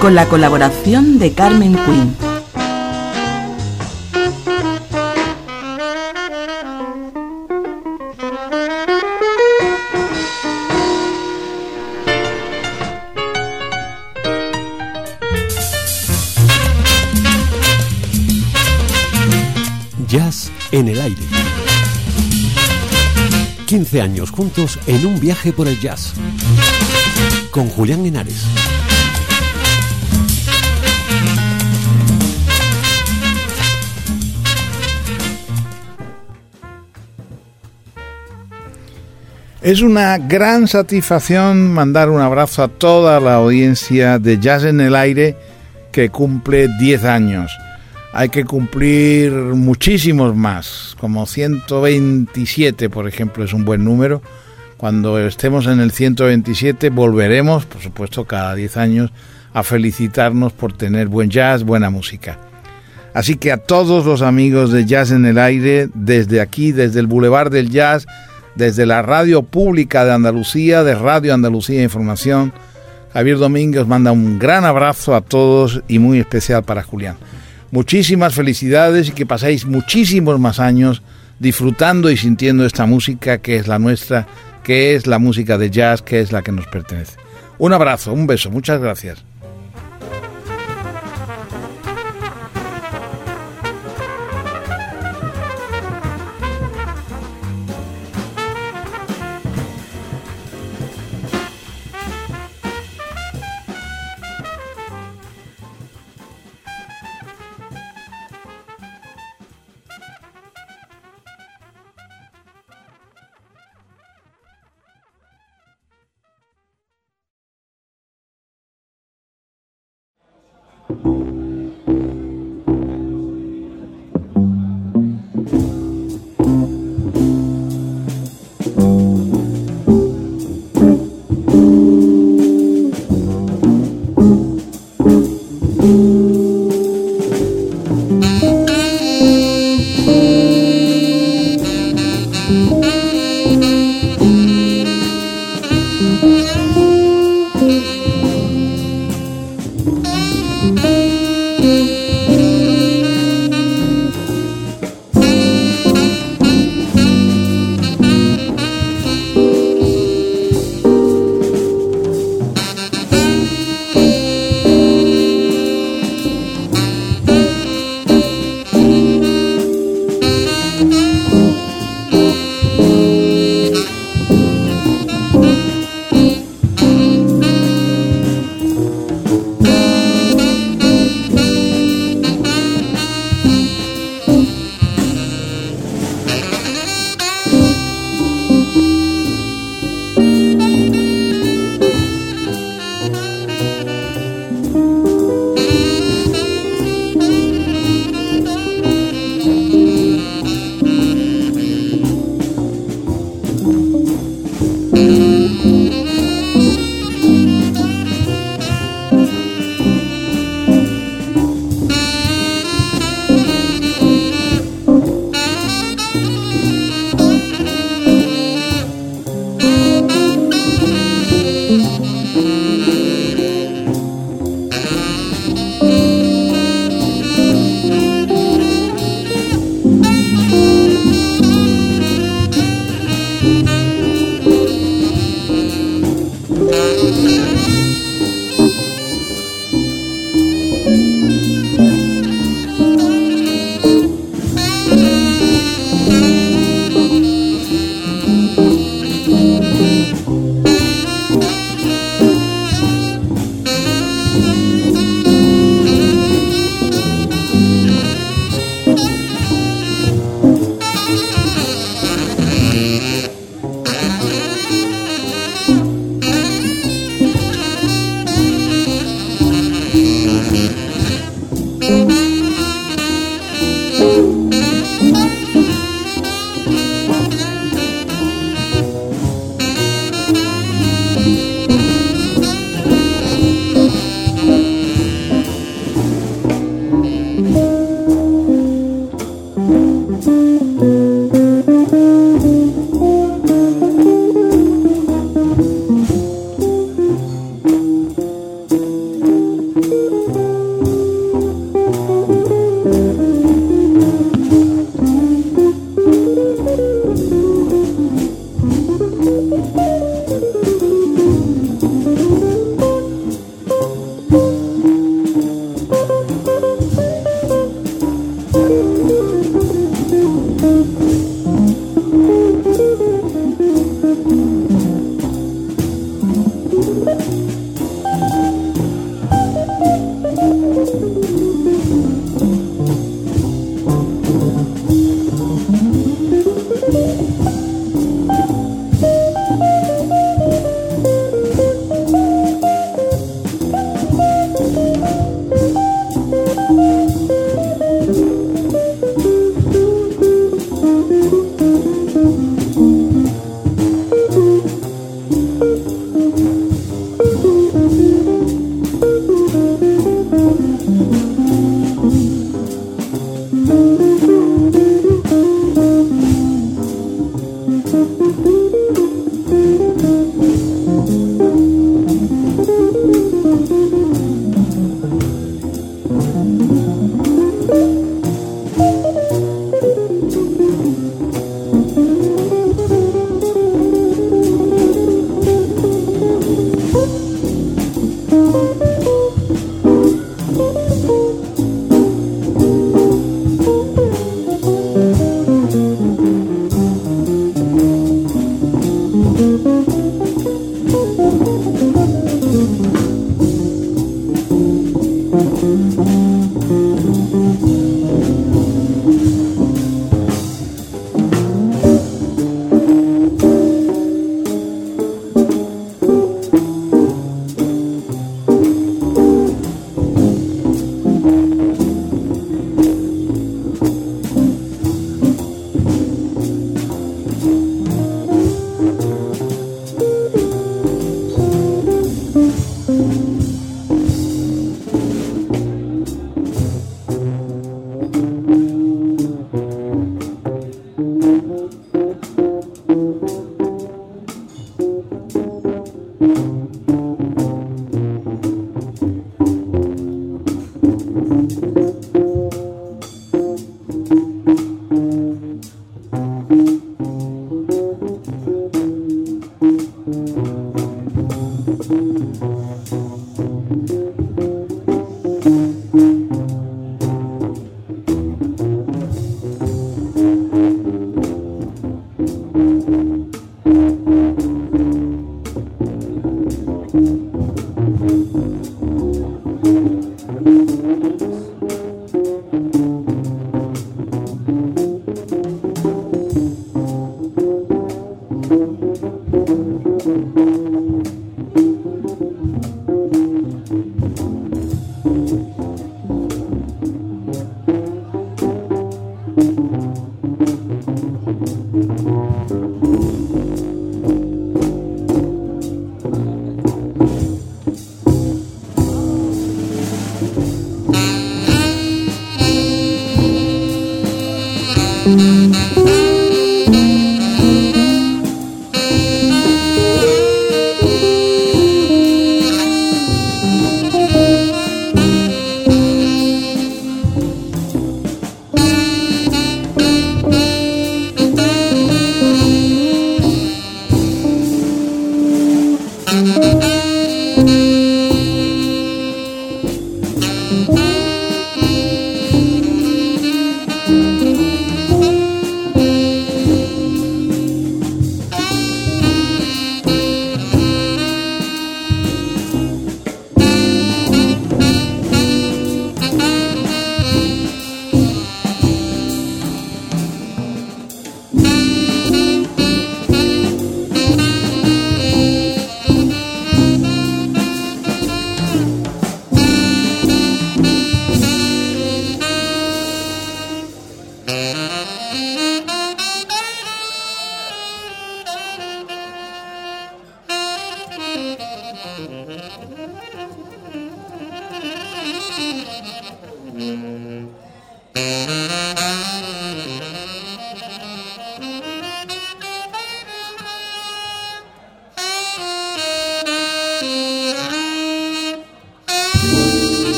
con la colaboración de Carmen Quinn. Jazz en el aire. 15 años juntos en un viaje por el jazz. Con Julián Henares. Es una gran satisfacción mandar un abrazo a toda la audiencia de Jazz en el Aire que cumple 10 años. Hay que cumplir muchísimos más, como 127 por ejemplo es un buen número. Cuando estemos en el 127 volveremos, por supuesto cada 10 años, a felicitarnos por tener buen jazz, buena música. Así que a todos los amigos de Jazz en el Aire, desde aquí, desde el Boulevard del Jazz, desde la Radio Pública de Andalucía, de Radio Andalucía Información, Javier Domínguez manda un gran abrazo a todos y muy especial para Julián. Muchísimas felicidades y que paséis muchísimos más años disfrutando y sintiendo esta música que es la nuestra, que es la música de jazz, que es la que nos pertenece. Un abrazo, un beso, muchas gracias.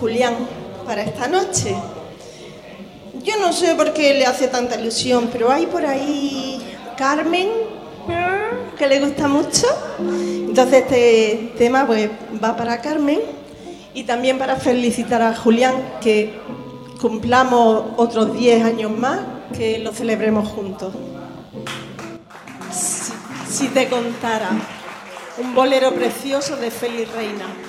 Julián para esta noche. Yo no sé por qué le hace tanta ilusión, pero hay por ahí Carmen que le gusta mucho. Entonces este tema pues va para Carmen y también para felicitar a Julián que cumplamos otros 10 años más, que lo celebremos juntos. si te contara un bolero precioso de Félix Reina.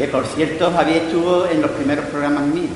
que por cierto Javier estuvo en los primeros programas míos.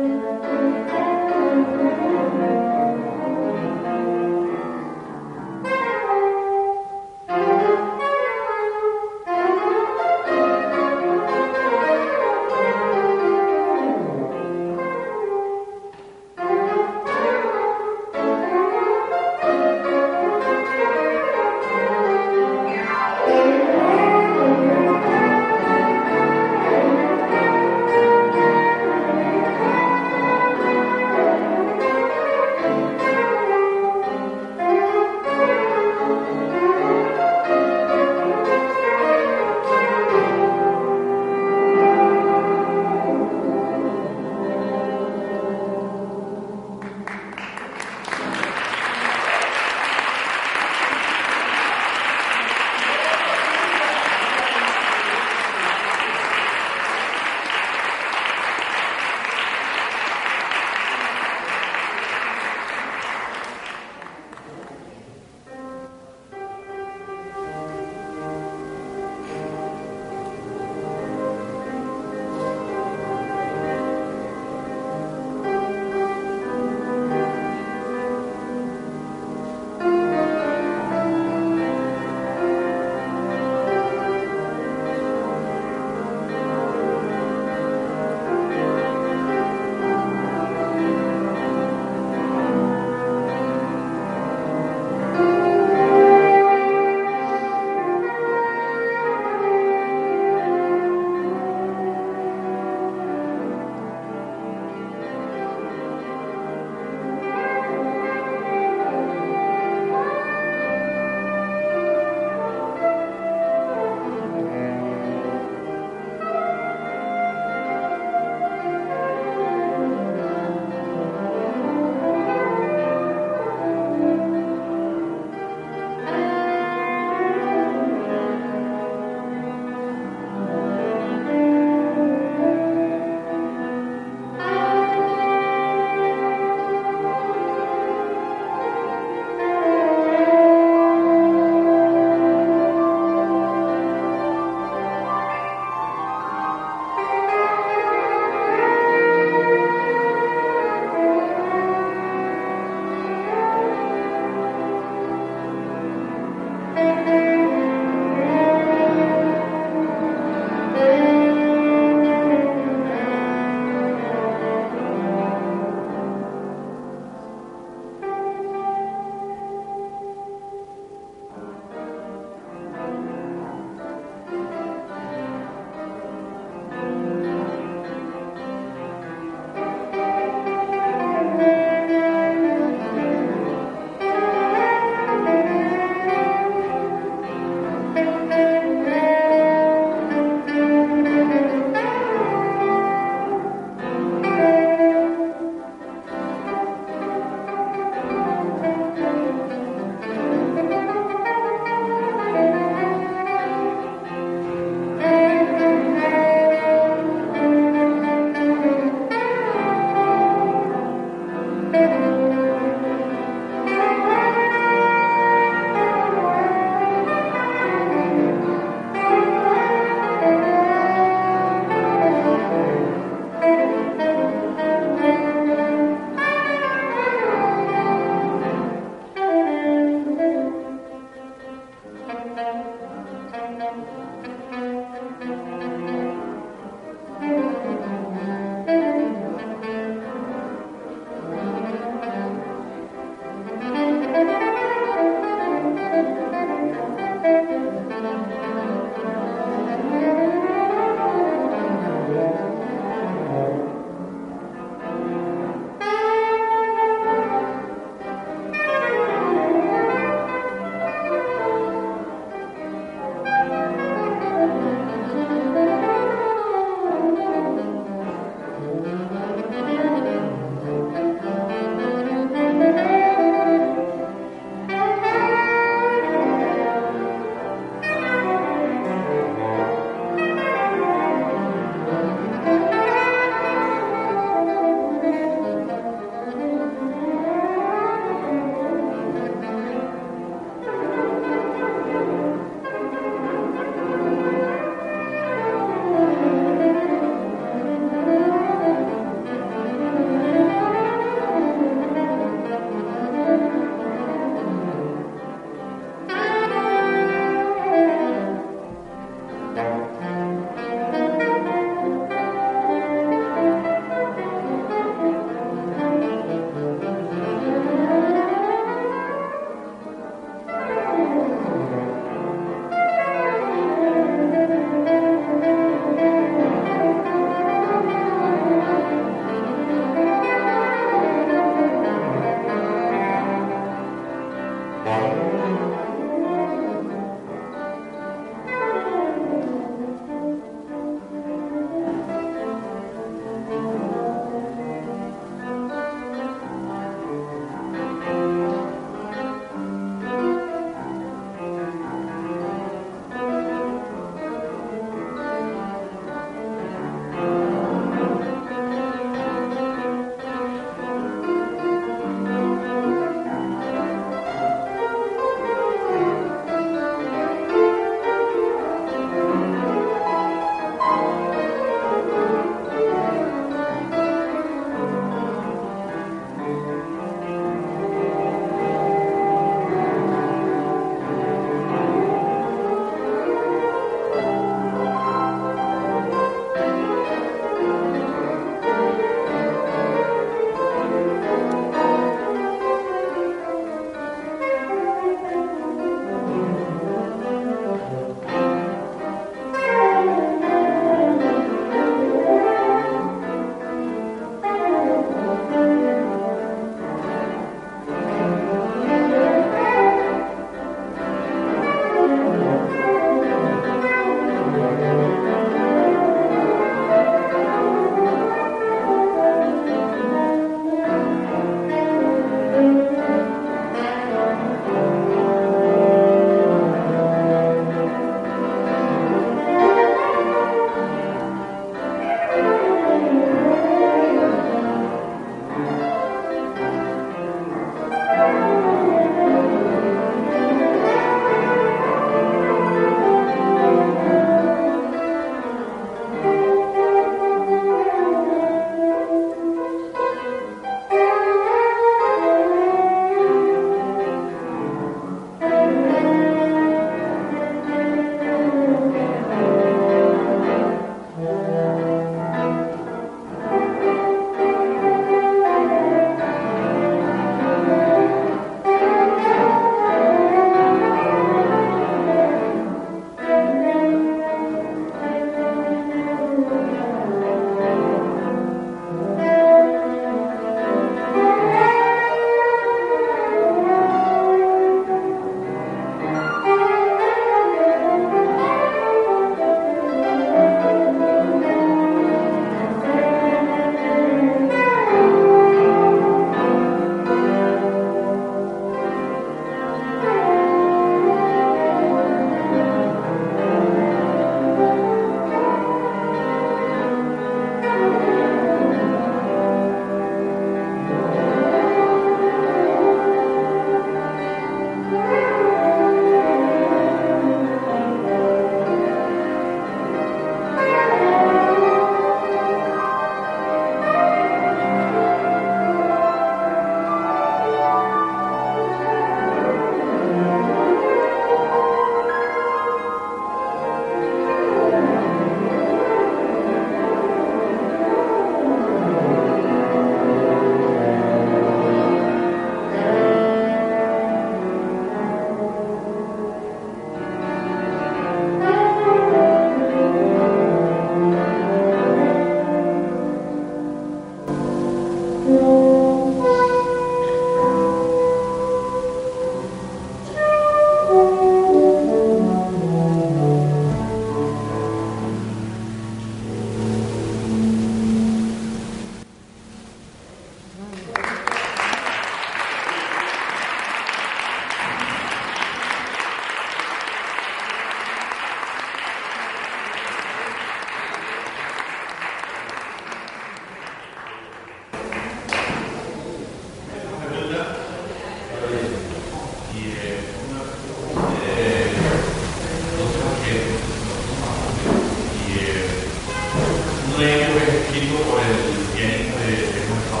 leve es escrito por el bien de, de nuestro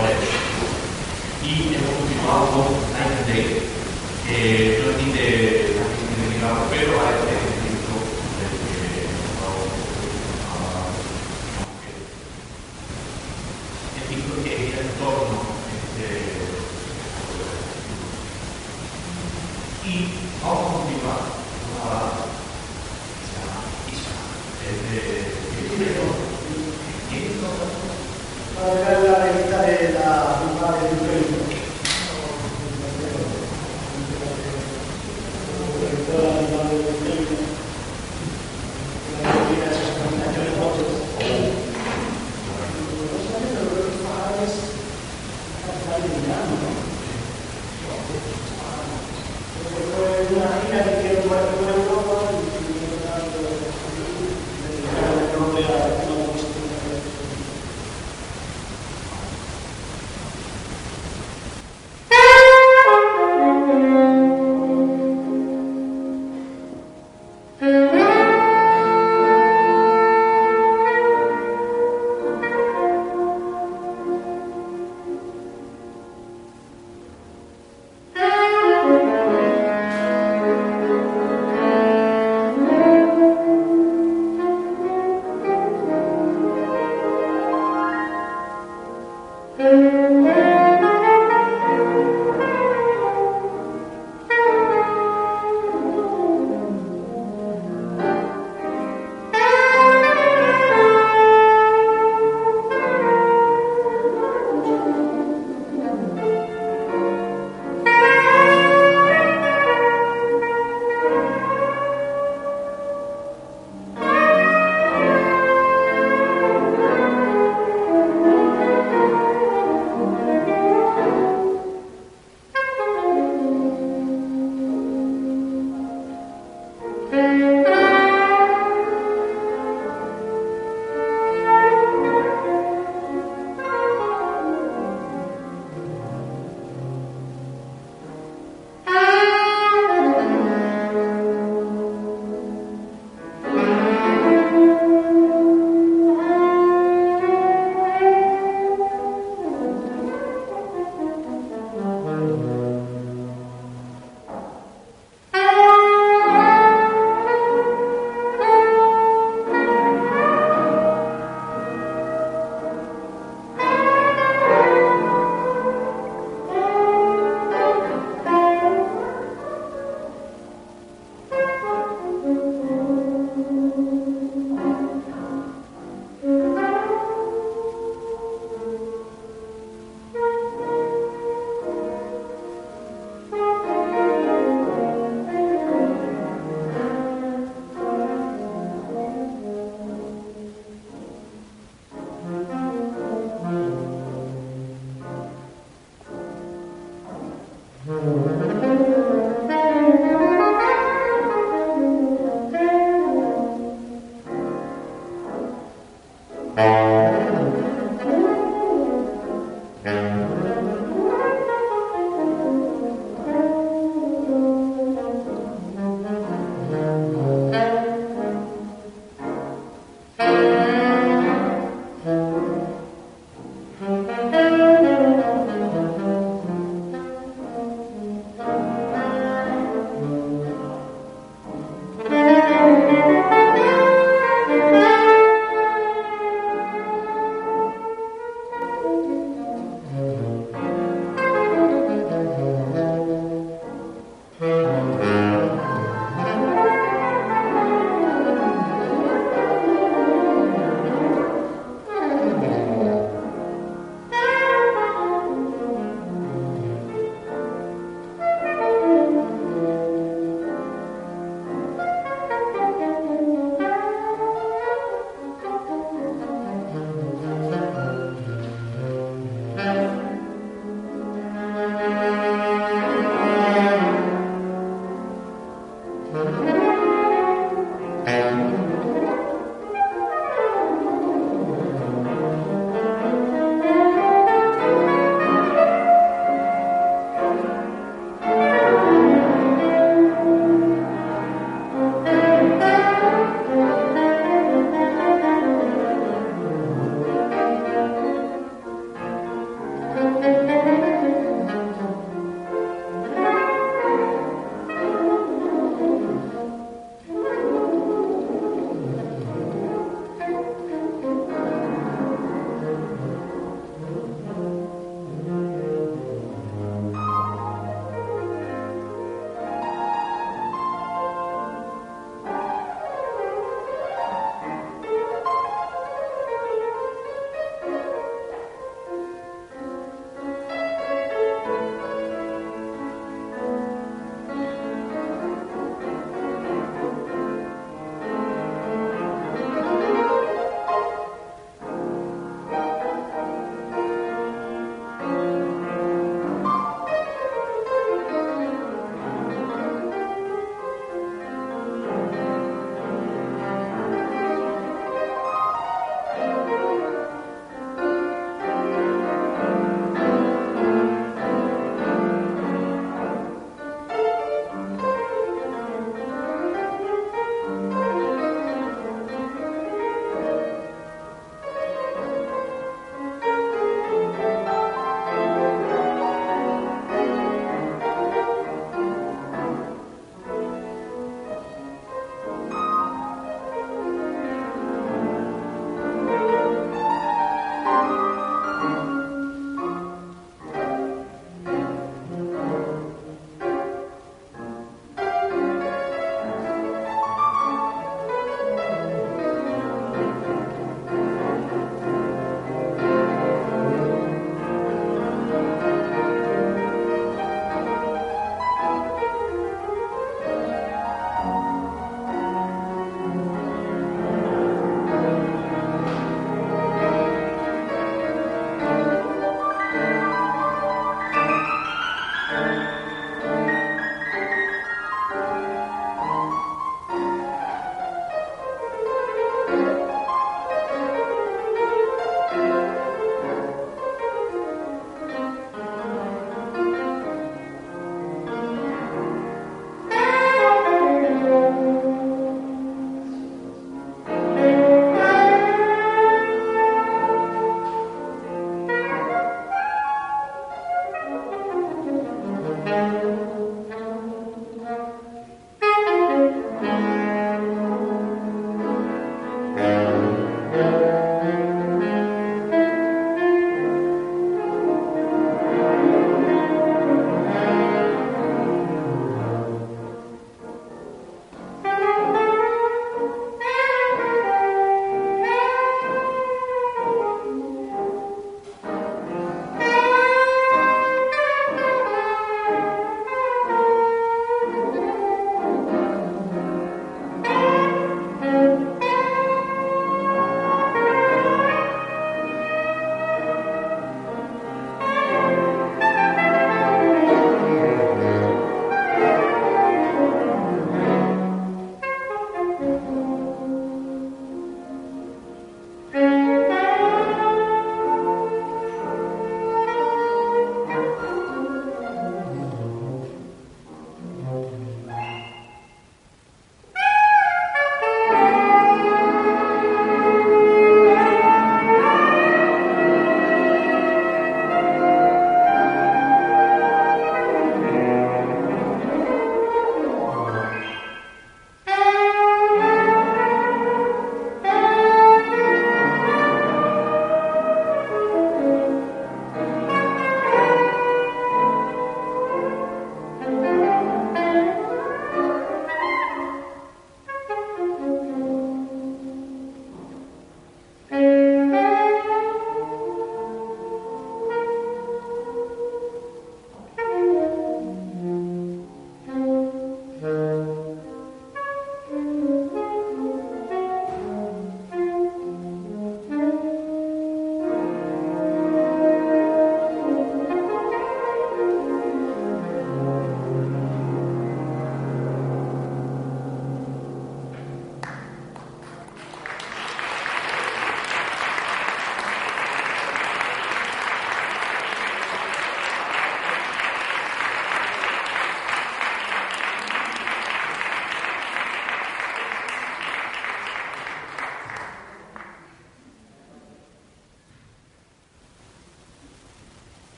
eh, y hemos continuado con Night Day, que es un de la pero a este la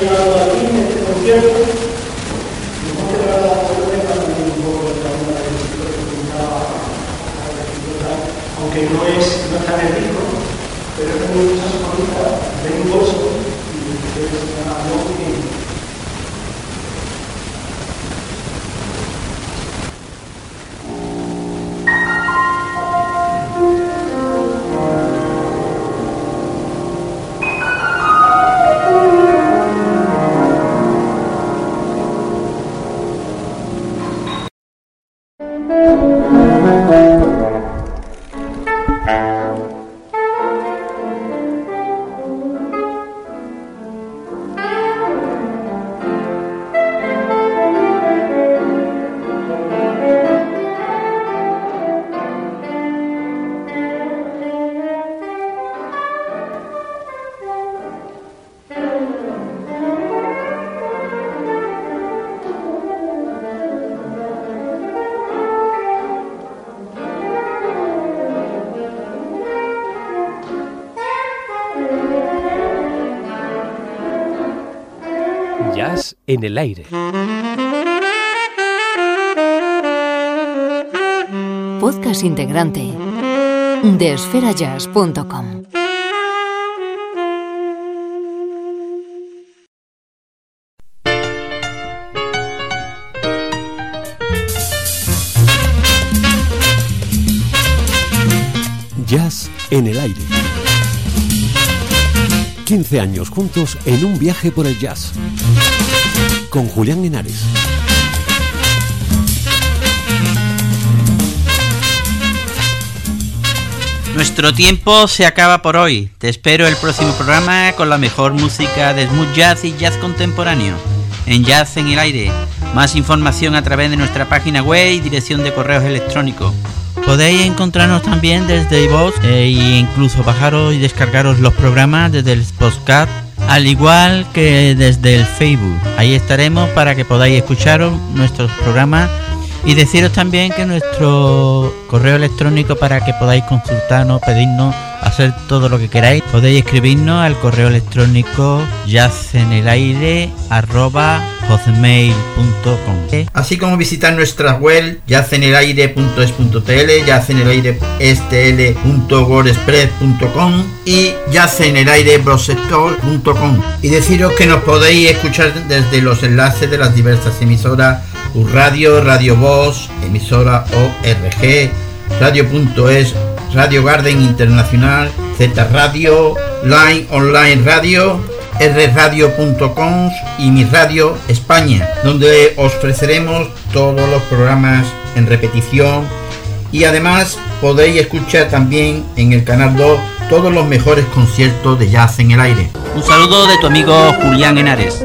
llegado aquí en este concierto, también un poco de la de aunque no es, no está en el en el aire. Podcast integrante de esferajazz.com. Jazz en el aire. 15 años juntos en un viaje por el jazz con Julián Henares. Nuestro tiempo se acaba por hoy. Te espero el próximo programa con la mejor música de smooth jazz y jazz contemporáneo. En Jazz en el Aire. Más información a través de nuestra página web y dirección de correos electrónicos. Podéis encontrarnos también desde iVoox e incluso bajaros y descargaros los programas desde el podcast al igual que desde el Facebook. Ahí estaremos para que podáis escuchar nuestros programas y deciros también que nuestro correo electrónico para que podáis consultarnos, pedirnos, hacer todo lo que queráis, podéis escribirnos al correo electrónico yacenelaire@hotmail.com. Así como visitar nuestra web yacenelaire.es.tl, yacenelaire.stl.wordpress.com y yacenelaire.com y deciros que nos podéis escuchar desde los enlaces de las diversas emisoras Radio, Radio Voz, emisora ORG, Radio.es, Radio Garden Internacional, Z Radio, Line Online Radio, rradio.com y Mi Radio España, donde os ofreceremos todos los programas en repetición y además podéis escuchar también en el canal 2 todos los mejores conciertos de jazz en el aire. Un saludo de tu amigo Julián Henares.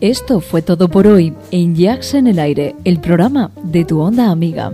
Esto fue todo por hoy en Jazz en el Aire, el programa de tu onda amiga.